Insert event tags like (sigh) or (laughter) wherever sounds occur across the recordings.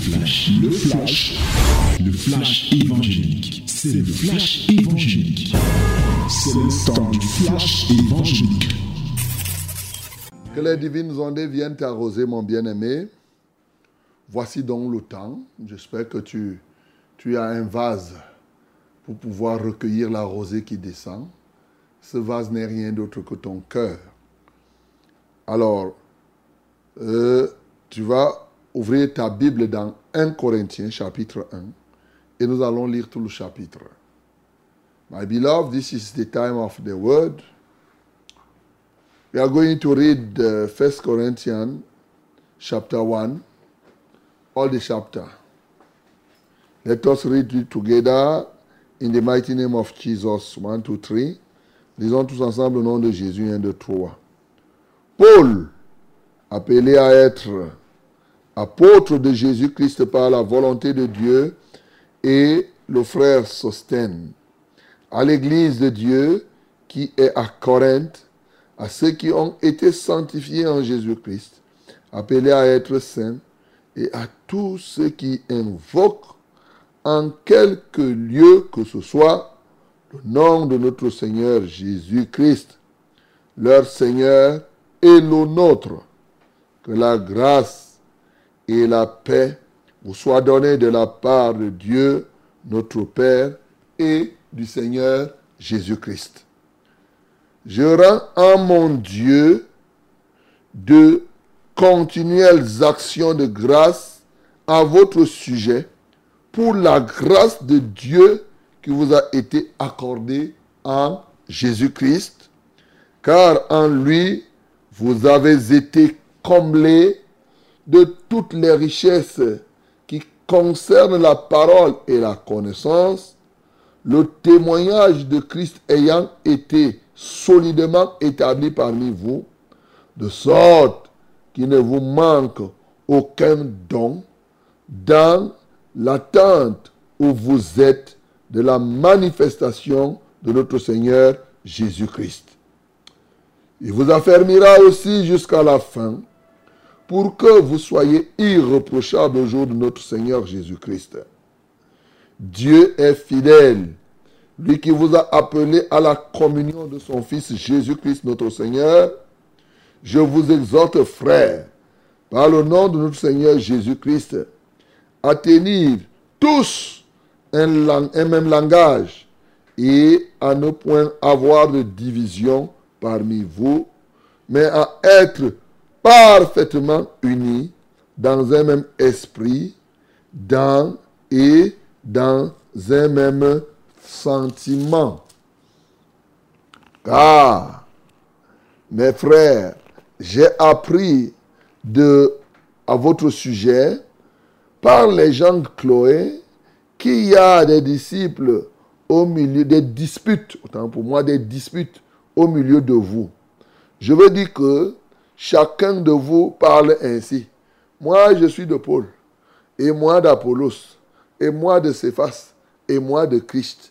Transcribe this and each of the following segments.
flash, le flash, le flash évangélique. C'est le flash évangélique. C'est le temps du flash évangélique. Que les divines ondes viennent t'arroser, mon bien-aimé. Voici donc le temps. J'espère que tu, tu as un vase pour pouvoir recueillir la rosée qui descend. Ce vase n'est rien d'autre que ton cœur. Alors, euh, tu vas ouvrir ta Bible dans 1 Corinthiens chapitre 1 et nous allons lire tout le chapitre. My beloved, this is the time of the word. We are going to read uh, 1 Corinthians chapter 1, all the chapter. Let us read it together in the mighty name of Jesus. 1, 2, 3. Lisons tous ensemble au nom de Jésus, 1, 2, 3. Paul, appelé à être apôtre de Jésus-Christ par la volonté de Dieu, et le frère Sostène, à l'église de Dieu qui est à Corinthe, à ceux qui ont été sanctifiés en Jésus-Christ, appelés à être saints, et à tous ceux qui invoquent en quelque lieu que ce soit le nom de notre Seigneur Jésus-Christ, leur Seigneur et le nôtre. Que la grâce et la paix vous soient données de la part de Dieu, notre Père, et du Seigneur Jésus-Christ. Je rends à mon Dieu de continuelles actions de grâce à votre sujet pour la grâce de Dieu qui vous a été accordée en Jésus-Christ, car en lui, vous avez été comblés de toutes les richesses qui concernent la parole et la connaissance, le témoignage de Christ ayant été solidement établi parmi vous, de sorte qu'il ne vous manque aucun don dans l'attente où vous êtes de la manifestation de notre Seigneur Jésus-Christ. Il vous affermira aussi jusqu'à la fin pour que vous soyez irréprochables au jour de notre Seigneur Jésus-Christ. Dieu est fidèle, lui qui vous a appelé à la communion de son Fils Jésus-Christ notre Seigneur. Je vous exhorte, frères, par le nom de notre Seigneur Jésus-Christ, à tenir tous un, un, même langage et à ne point avoir de division parmi vous, mais à être parfaitement unis dans un même esprit, dans et dans un même sentiment. Car, mes frères, j'ai appris de, à votre sujet, par les gens de Chloé, qu'il y a des disciples au milieu, des disputes, autant pour moi, des disputes au milieu de vous. Je veux dire que chacun de vous parle ainsi. Moi, je suis de Paul, et moi d'Apollos, et moi de Céphas, et moi de Christ.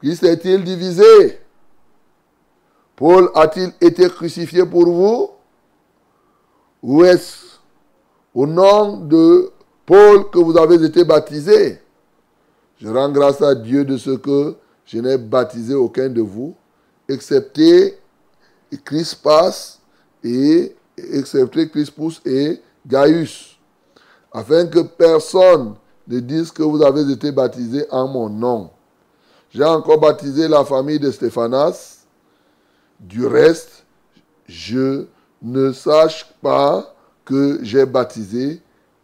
Christ est-il divisé? Paul a-t-il été crucifié pour vous? Ou est-ce? Au nom de Paul que vous avez été baptisé Je rends grâce à Dieu de ce que je n'ai baptisé aucun de vous, excepté Crispas et excepté Crispus et Gaius, afin que personne ne dise que vous avez été baptisé en mon nom. J'ai encore baptisé la famille de Stéphanas. Du reste, je ne sache pas que j'ai baptisé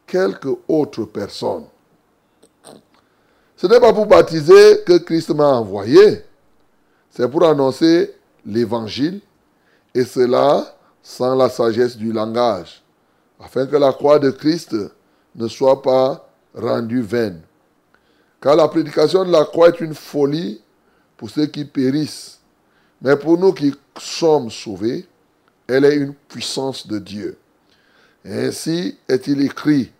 quelque autre personne. Ce n'est pas pour baptiser que Christ m'a envoyé. C'est pour annoncer l'évangile et cela sans la sagesse du langage, afin que la croix de Christ ne soit pas rendue vaine. Car la prédication de la croix est une folie pour ceux qui périssent, mais pour nous qui sommes sauvés, elle est une puissance de Dieu. ainsi est-il écrit,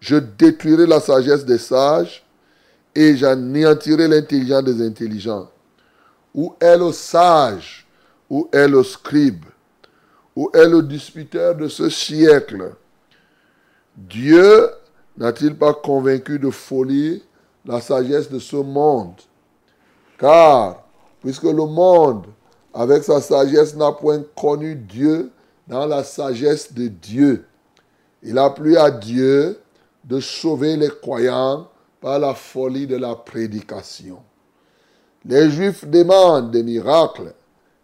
je détruirai la sagesse des sages et j'anéantirai l'intelligence des intelligents. Où est le sage Où est le scribe Où est le disputeur de ce siècle Dieu n'a-t-il pas convaincu de folie la sagesse de ce monde? Car, puisque le monde, avec sa sagesse, n'a point connu Dieu dans la sagesse de Dieu, il a plu à Dieu de sauver les croyants par la folie de la prédication. Les Juifs demandent des miracles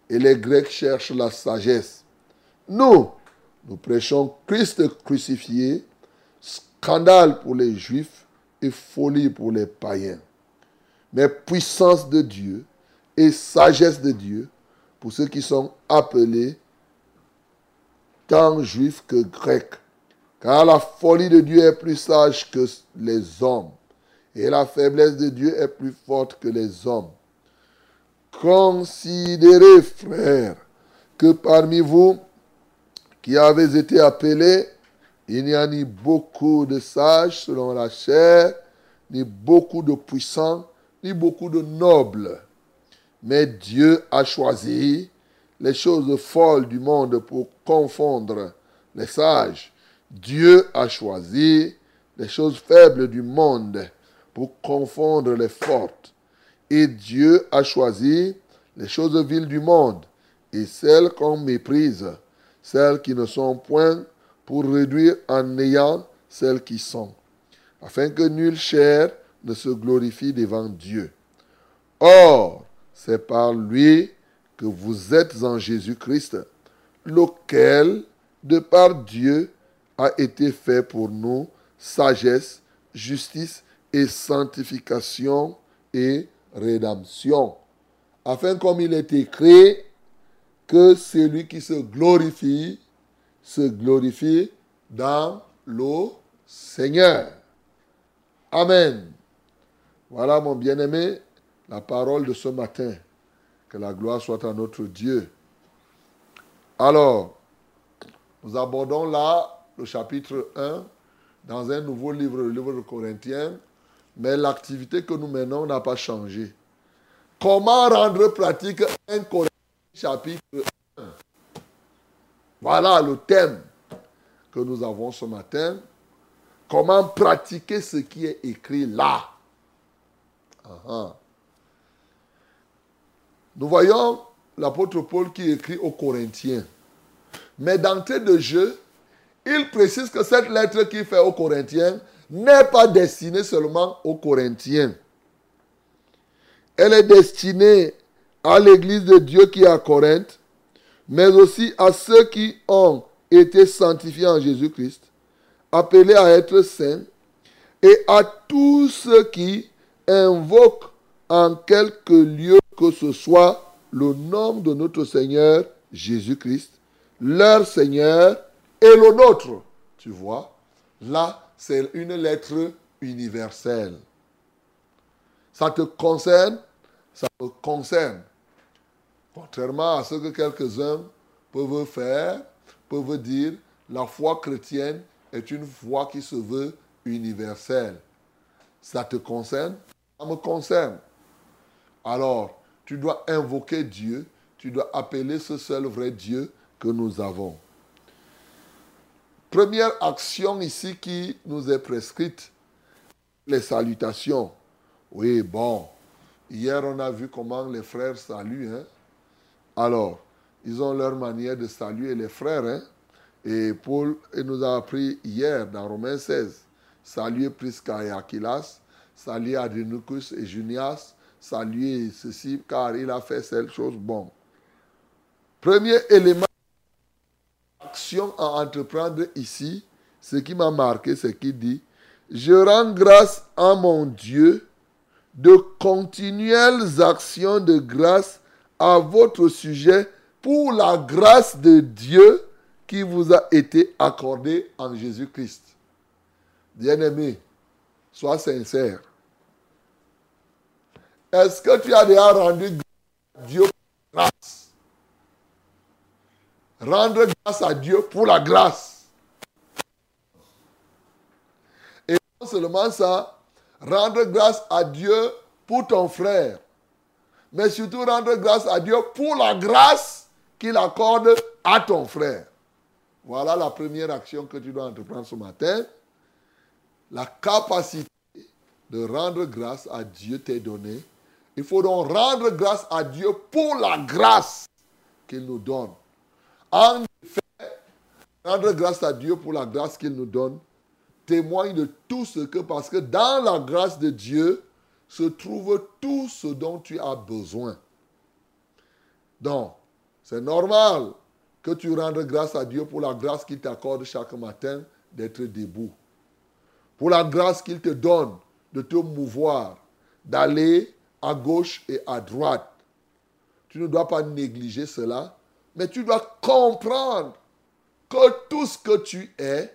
et les Grecs cherchent la sagesse. Nous, nous prêchons Christ crucifié, scandale pour les Juifs et folie pour les païens. Mais puissance de Dieu et sagesse de Dieu pour ceux qui sont appelés tant juifs que grecs. Car la folie de Dieu est plus sage que les hommes, et la faiblesse de Dieu est plus forte que les hommes. Considérez, frères, que parmi vous qui avez été appelés, il n'y a ni beaucoup de sages selon la chair, ni beaucoup de puissants, ni beaucoup de nobles. Mais Dieu a choisi les choses folles du monde pour confondre les sages. Dieu a choisi les choses faibles du monde pour confondre les fortes. Et Dieu a choisi les choses viles du monde et celles qu'on méprise, celles qui ne sont point, pour réduire en néant celles qui sont, afin que nulle chair ne se glorifie devant Dieu. Or, c'est par lui que vous êtes en Jésus-Christ, lequel, de par Dieu, a été fait pour nous sagesse, justice et sanctification et rédemption. Afin, comme il est écrit, que celui qui se glorifie, se glorifie dans le Seigneur. Amen. Voilà, mon bien-aimé, la parole de ce matin. Que la gloire soit à notre Dieu. Alors, nous abordons là le chapitre 1 dans un nouveau livre, le livre de Corinthiens, mais l'activité que nous menons n'a pas changé. Comment rendre pratique un Corinthiens chapitre 1 Voilà le thème que nous avons ce matin. Comment pratiquer ce qui est écrit là Nous voyons l'apôtre Paul qui écrit aux Corinthiens. Mais d'entrée de jeu, il précise que cette lettre qu'il fait aux Corinthiens n'est pas destinée seulement aux Corinthiens. Elle est destinée à l'église de Dieu qui est à Corinthe, mais aussi à ceux qui ont été sanctifiés en Jésus-Christ, appelés à être saints, et à tous ceux qui invoquent en quelque lieu que ce soit le nom de notre Seigneur Jésus-Christ, leur Seigneur et le nôtre. Tu vois, là, c'est une lettre universelle. Ça te concerne, ça te concerne. Contrairement à ce que quelques-uns peuvent faire, peuvent dire, la foi chrétienne est une foi qui se veut universelle. Ça te concerne, ça me concerne. Alors, tu dois invoquer Dieu, tu dois appeler ce seul vrai Dieu que nous avons. Première action ici qui nous est prescrite, les salutations. Oui, bon, hier on a vu comment les frères saluent. Hein? Alors, ils ont leur manière de saluer les frères. Hein? Et Paul nous a appris hier dans Romains 16, saluer Prisca et Aquilas, saluer Adrenucus et Junias, saluer ceci car il a fait cette chose bon. Premier élément d'action à entreprendre ici, ce qui m'a marqué, c'est qu'il dit, je rends grâce à mon Dieu de continuelles actions de grâce à votre sujet pour la grâce de Dieu qui vous a été accordée en Jésus-Christ. Bien-aimé, sois sincère. Est-ce que tu as déjà rendu grâce à Dieu pour la grâce? Rendre grâce à Dieu pour la grâce. Et non seulement ça, rendre grâce à Dieu pour ton frère, mais surtout rendre grâce à Dieu pour la grâce qu'il accorde à ton frère. Voilà la première action que tu dois entreprendre ce matin. la capacité de rendre grâce à Dieu t'est donnée. Il faut donc rendre grâce à Dieu pour la grâce qu'il nous donne. En effet, rendre grâce à Dieu pour la grâce qu'il nous donne témoigne de tout ce que, parce que dans la grâce de Dieu se trouve tout ce dont tu as besoin. Donc, c'est normal que tu rendes grâce à Dieu pour la grâce qu'il t'accorde chaque matin d'être debout. Pour la grâce qu'il te donne de te mouvoir, d'aller à gauche et à droite. Tu ne dois pas négliger cela, mais tu dois comprendre que tout ce que tu es,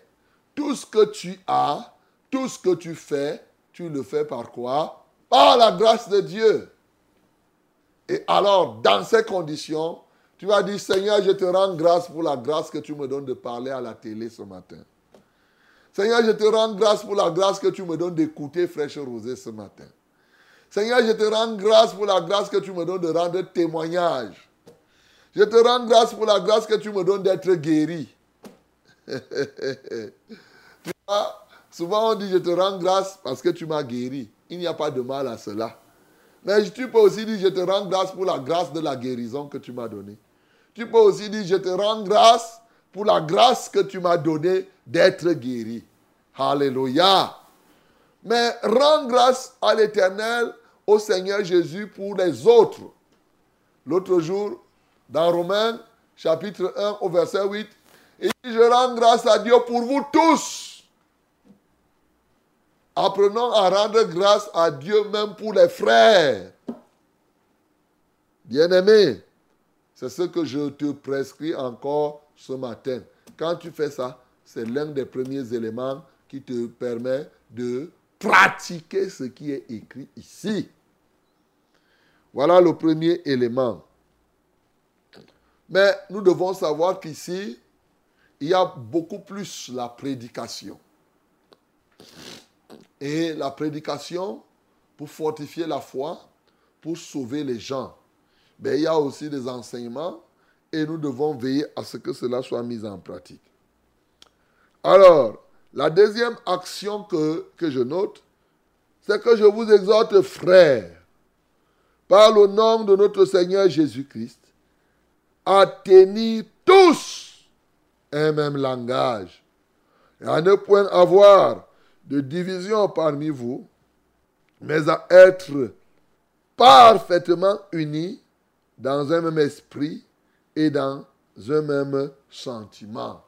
tout ce que tu as, tout ce que tu fais, tu le fais par quoi? Par la grâce de Dieu. Et alors, dans ces conditions, tu vas dire, Seigneur, je te rends grâce pour la grâce que tu me donnes de parler à la télé ce matin. Seigneur, je te rends grâce pour la grâce que tu me donnes d'écouter Fraîche Rosée ce matin. Seigneur, je te rends grâce pour la grâce que tu me donnes de rendre témoignage. Je te rends grâce pour la grâce que tu me donnes d'être guéri. (laughs) tu vois, souvent on dit je te rends grâce parce que tu m'as guéri. Il n'y a pas de mal à cela. Mais tu peux aussi dire je te rends grâce pour la grâce de la guérison que tu m'as donnée. Tu peux aussi dire je te rends grâce pour la grâce que tu m'as donnée d'être guéri. Alléluia. Mais rends grâce à l'Éternel, au Seigneur Jésus pour les autres. L'autre jour, dans Romains, chapitre 1, au verset 8, il dit, je rends grâce à Dieu pour vous tous. Apprenons à rendre grâce à Dieu même pour les frères. Bien-aimé, c'est ce que je te prescris encore ce matin. Quand tu fais ça, c'est l'un des premiers éléments qui te permet de pratiquer ce qui est écrit ici. Voilà le premier élément. Mais nous devons savoir qu'ici, il y a beaucoup plus la prédication. Et la prédication, pour fortifier la foi, pour sauver les gens. Mais il y a aussi des enseignements et nous devons veiller à ce que cela soit mis en pratique. Alors, la deuxième action que, que je note, c'est que je vous exhorte, frères, par le nom de notre Seigneur Jésus-Christ, à tenir tous un même langage et à ne point avoir de division parmi vous, mais à être parfaitement unis dans un même esprit et dans un même sentiment.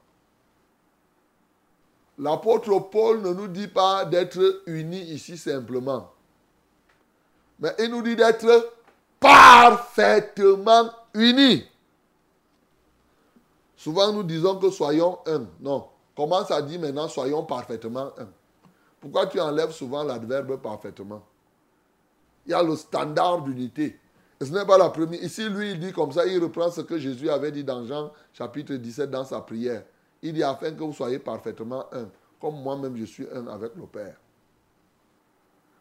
L'apôtre Paul ne nous dit pas d'être unis ici simplement, mais il nous dit d'être parfaitement unis. Souvent nous disons que soyons un. Non. Commence à dire maintenant soyons parfaitement un? Pourquoi tu enlèves souvent l'adverbe parfaitement? Il y a le standard d'unité. Ce n'est pas la première. Ici, lui, il dit comme ça, il reprend ce que Jésus avait dit dans Jean chapitre 17 dans sa prière. Il dit afin que vous soyez parfaitement un, comme moi-même je suis un avec le Père.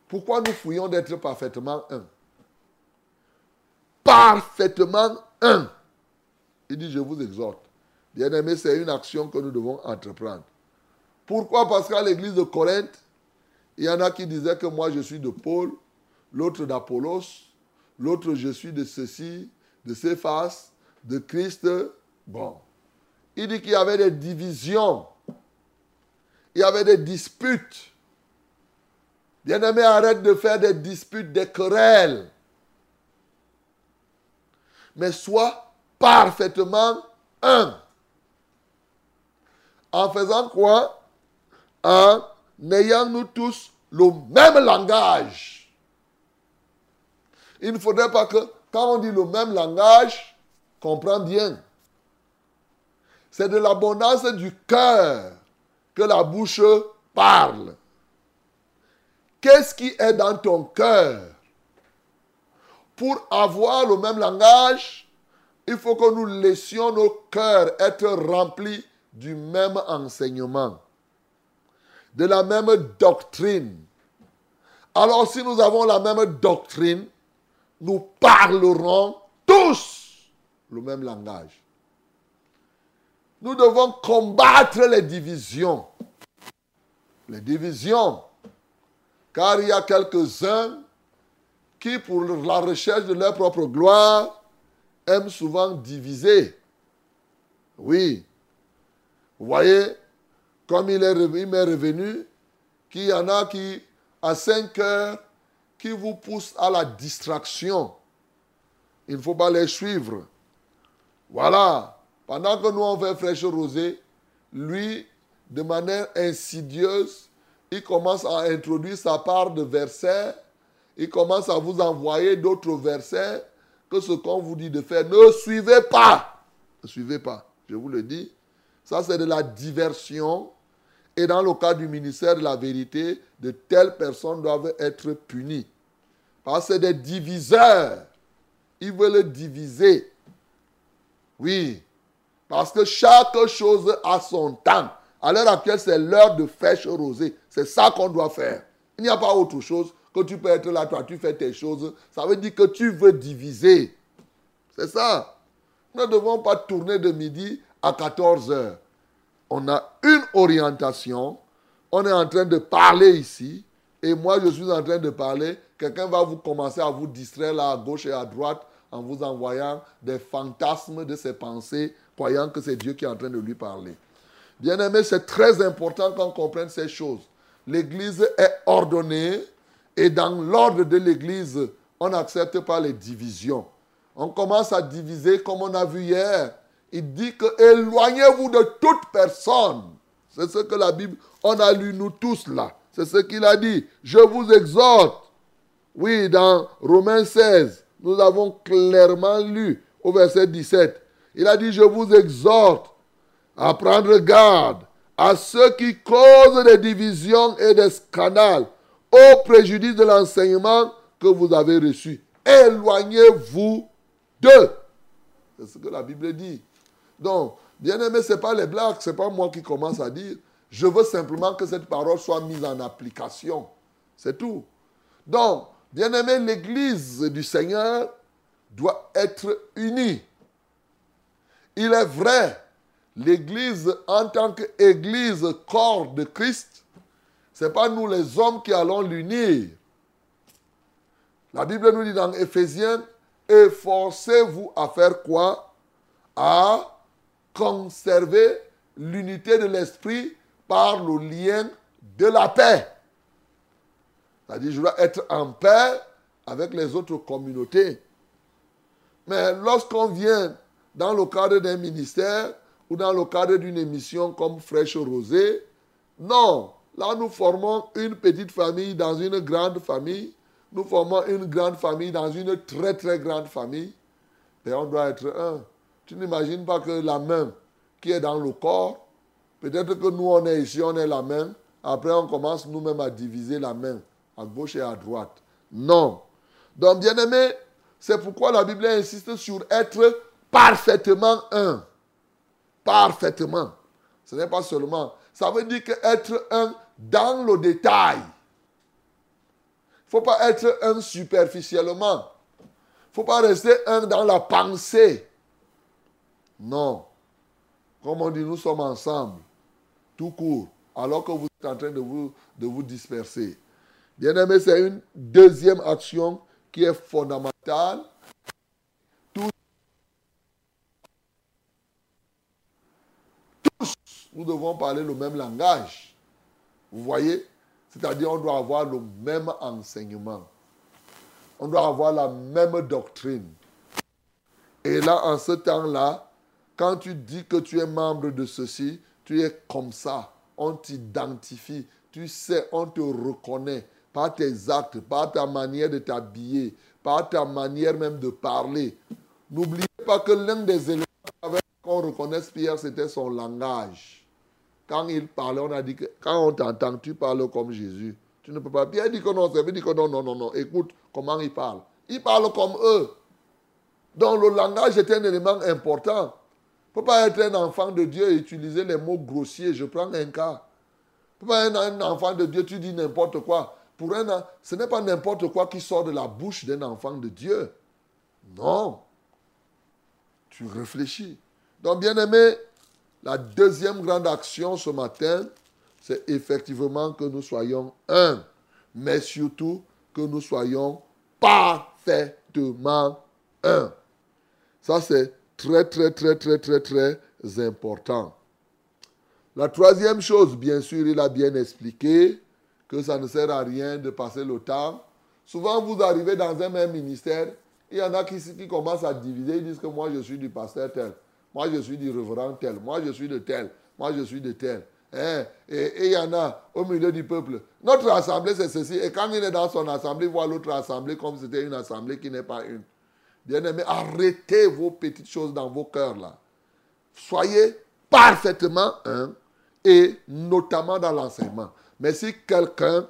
Pourquoi nous fouillons d'être parfaitement un? Parfaitement un. Il dit, je vous exhorte. Bien-aimé, c'est une action que nous devons entreprendre. Pourquoi? Parce qu'à l'église de Corinthe, il y en a qui disaient que moi je suis de Paul, l'autre d'Apollos, l'autre je suis de ceci, de Céphas, de Christ. Bon. Il dit qu'il y avait des divisions. Il y avait des disputes. Bien-aimé, arrête de faire des disputes, des querelles. Mais sois parfaitement un. En faisant quoi? En ayant nous tous le même langage. Il ne faudrait pas que, quand on dit le même langage, comprends bien. C'est de l'abondance du cœur que la bouche parle. Qu'est-ce qui est dans ton cœur? Pour avoir le même langage, il faut que nous laissions nos cœurs être remplis du même enseignement, de la même doctrine. Alors si nous avons la même doctrine, nous parlerons tous le même langage. Nous devons combattre les divisions. les divisions. Car il y a quelques-uns qui, pour la recherche de leur propre gloire, aiment souvent diviser. Oui. Vous voyez, comme il m'est revenu, qu'il y en a qui, à 5 heures, qui vous poussent à la distraction. Il ne faut pas les suivre. Voilà. Pendant que nous on fait fraîche rosée, lui, de manière insidieuse, il commence à introduire sa part de versets. Il commence à vous envoyer d'autres versets que ce qu'on vous dit de faire. Ne suivez pas. Ne suivez pas. Je vous le dis. Ça, c'est de la diversion. Et dans le cas du ministère de la vérité, de telles personnes doivent être punies. Parce que c'est des diviseurs. Ils veulent diviser. Oui. Parce que chaque chose a son temps. À l'heure actuelle, c'est l'heure de fèche rosée. C'est ça qu'on doit faire. Il n'y a pas autre chose que tu peux être là, toi, tu fais tes choses. Ça veut dire que tu veux diviser. C'est ça. Nous ne devons pas tourner de midi à 14 heures. On a une orientation. On est en train de parler ici. Et moi, je suis en train de parler. Quelqu'un va vous commencer à vous distraire là à gauche et à droite en vous envoyant des fantasmes de ses pensées, croyant que c'est Dieu qui est en train de lui parler. Bien aimé, c'est très important qu'on comprenne ces choses. L'Église est ordonnée et dans l'ordre de l'Église, on n'accepte pas les divisions. On commence à diviser comme on a vu hier. Il dit que éloignez-vous de toute personne. C'est ce que la Bible, on a lu nous tous là. C'est ce qu'il a dit. Je vous exhorte. Oui, dans Romains 16, nous avons clairement lu au verset 17. Il a dit, je vous exhorte à prendre garde à ceux qui causent des divisions et des scandales au préjudice de l'enseignement que vous avez reçu. Éloignez-vous d'eux. C'est ce que la Bible dit. Donc, bien aimé, ce n'est pas les blagues, ce n'est pas moi qui commence à dire. Je veux simplement que cette parole soit mise en application. C'est tout. Donc, bien aimé, l'Église du Seigneur doit être unie. Il est vrai l'Église en tant qu'Église corps de Christ, ce n'est pas nous les hommes qui allons l'unir. La Bible nous dit dans Éphésiens, efforcez-vous à faire quoi? À conserver l'unité de l'esprit par le lien de la paix. C'est-à-dire, je dois être en paix avec les autres communautés. Mais lorsqu'on vient dans le cadre d'un ministère, ou dans le cadre d'une émission comme Fraîche Rosée. Non, là nous formons une petite famille dans une grande famille. Nous formons une grande famille dans une très très grande famille. Et on doit être un. Tu n'imagines pas que la main qui est dans le corps, peut-être que nous on est ici, on est la main. Après on commence nous-mêmes à diviser la main à gauche et à droite. Non. Donc bien aimé, c'est pourquoi la Bible insiste sur être parfaitement un parfaitement. Ce n'est pas seulement. Ça veut dire qu'être un dans le détail. Il ne faut pas être un superficiellement. Il ne faut pas rester un dans la pensée. Non. Comme on dit, nous sommes ensemble, tout court, alors que vous êtes en train de vous, disperser. Bien aimé, c'est une deuxième action qui est fondamentale nous devons parler le même langage. Vous voyez? C'est-à-dire on doit avoir le même enseignement. On doit avoir la même doctrine. Et là, en ce temps-là, quand tu dis que tu es membre de ceci, tu es comme ça. On t'identifie. Tu sais, on te reconnaît par tes actes, par ta manière de t'habiller, par ta manière même de parler. N'oubliez pas que l'un des éléments qu'on reconnaisse Pierre, c'était son langage. Quand il parlait, on a dit que quand on t'entend, tu parles comme Jésus. Tu ne peux pas. Pierre dit que non, ça veut dire que non, non, non, non. Écoute comment il parle. Il parle comme eux. Donc le langage est un élément important. Ne faut pas être un enfant de Dieu et utiliser les mots grossiers. Je prends un cas. Il ne faut pas être un enfant de Dieu, tu dis n'importe quoi. Pour un, ce n'est pas n'importe quoi qui sort de la bouche d'un enfant de Dieu. Non. Tu réfléchis. Donc, bien aimé, la deuxième grande action ce matin, c'est effectivement que nous soyons un, mais surtout que nous soyons parfaitement un. Ça, c'est très, très, très, très, très, très important. La troisième chose, bien sûr, il a bien expliqué que ça ne sert à rien de passer le temps. Souvent, vous arrivez dans un même ministère, il y en a qui, commencent à diviser, ils disent que moi, je suis du pasteur tel, moi, je suis du reverend tel, moi, je suis de tel, moi, je suis de tel. Hein? Et il y en a au milieu du peuple. Notre assemblée, c'est ceci. Et quand il est dans son assemblée, il voit l'autre assemblée comme c'était une assemblée qui n'est pas une. Bien-aimés, arrêtez vos petites choses dans vos cœurs là. Soyez parfaitement un et notamment dans l'enseignement. Mais si quelqu'un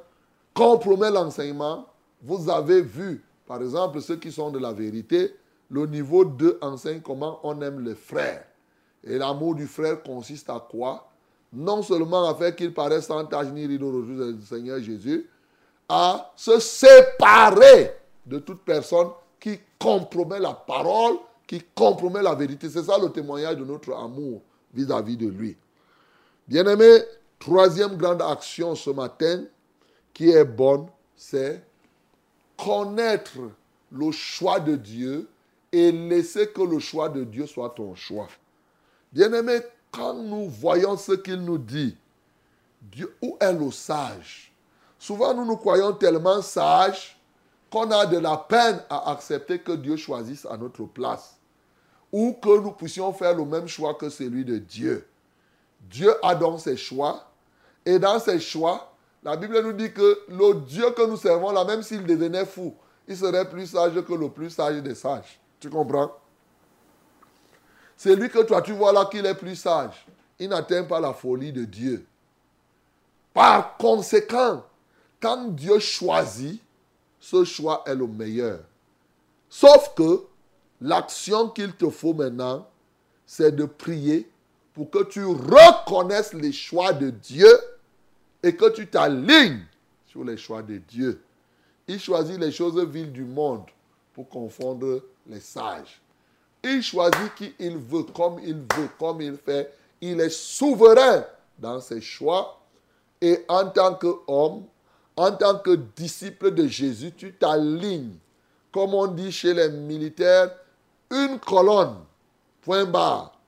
compromet l'enseignement, vous avez vu, par exemple, ceux qui sont de la vérité, le niveau 2 enseigne comment on aime les frères. Et l'amour du frère consiste à quoi? Non seulement à faire qu'il paraisse sans tache ni rideau du Seigneur Jésus, à se séparer de toute personne qui compromet la parole, qui compromet la vérité. C'est ça le témoignage de notre amour vis-à-vis de lui. Bien-aimé, troisième grande action ce matin qui est bonne, c'est connaître le choix de Dieu et laisser que le choix de Dieu soit ton choix. Bien-aimé, quand nous voyons ce qu'il nous dit, Dieu, où est le sage? Souvent, nous nous croyons tellement sages qu'on a de la peine à accepter que Dieu choisisse à notre place ou que nous puissions faire le même choix que celui de Dieu. Dieu a donc ses choix et dans ses choix, la Bible nous dit que le Dieu que nous servons là, même s'il devenait fou, il serait plus sage que le plus sage des sages. Tu comprends? C'est lui que toi tu vois là qu'il est plus sage. Il n'atteint pas la folie de Dieu. Par conséquent, quand Dieu choisit, ce choix est le meilleur. Sauf que l'action qu'il te faut maintenant, c'est de prier pour que tu reconnaisses les choix de Dieu et que tu t'alignes sur les choix de Dieu. Il choisit les choses viles du monde pour confondre les sages. Il choisit qui il veut, comme il veut, comme il fait. Il est souverain dans ses choix. Et en tant qu'homme, en tant que disciple de Jésus, tu t'alignes. Comme on dit chez les militaires, une colonne, point barre.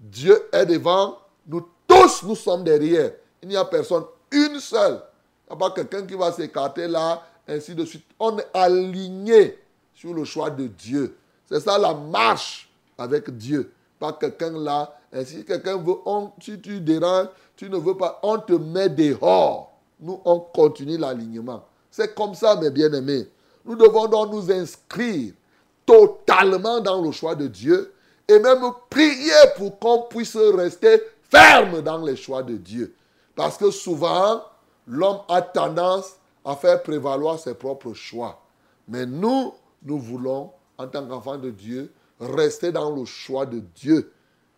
Dieu est devant, nous tous, nous sommes derrière. Il n'y a personne, une seule. Il n'y a pas quelqu'un qui va s'écarter là, ainsi de suite. On est aligné sur le choix de Dieu. C'est ça la marche avec Dieu. Pas quelqu'un là, ainsi quelqu'un veut, si tu déranges, tu ne veux pas, on te met dehors nous, on continue l'alignement. C'est comme ça, mes bien-aimés. Nous devons donc nous inscrire totalement dans le choix de Dieu et même prier pour qu'on puisse rester ferme dans les choix de Dieu. Parce que souvent, l'homme a tendance à faire prévaloir ses propres choix. Mais nous, nous voulons, en tant qu'enfants de Dieu, rester dans le choix de Dieu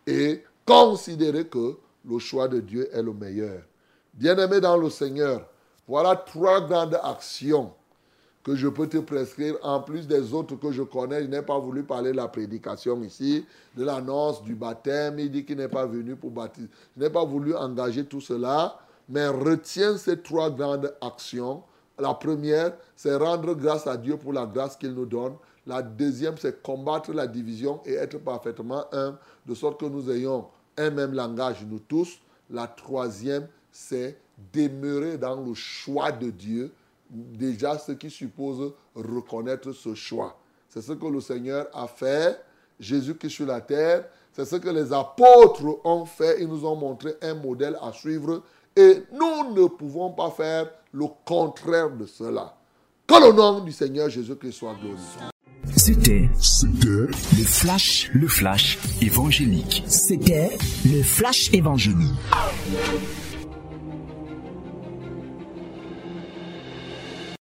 et considérer que le choix de Dieu est le meilleur. Bien-aimé dans le Seigneur, voilà trois grandes actions que je peux te prescrire, en plus des autres que je connais. Je n'ai pas voulu parler de la prédication ici, de l'annonce du baptême. Il dit qu'il n'est pas venu pour baptiser. Je n'ai pas voulu engager tout cela, mais retiens ces trois grandes actions. La première, c'est rendre grâce à Dieu pour la grâce qu'il nous donne. La deuxième, c'est combattre la division et être parfaitement un, de sorte que nous ayons un même langage, nous tous. La troisième, c'est demeurer dans le choix de Dieu, déjà ce qui suppose reconnaître ce choix. C'est ce que le Seigneur a fait, Jésus qui est sur la terre, c'est ce que les apôtres ont fait, ils nous ont montré un modèle à suivre et nous ne pouvons pas faire le contraire de cela. Que le nom du Seigneur Jésus-Christ soit glorifié. C'était, le flash, le flash évangélique. C'était le flash évangélique.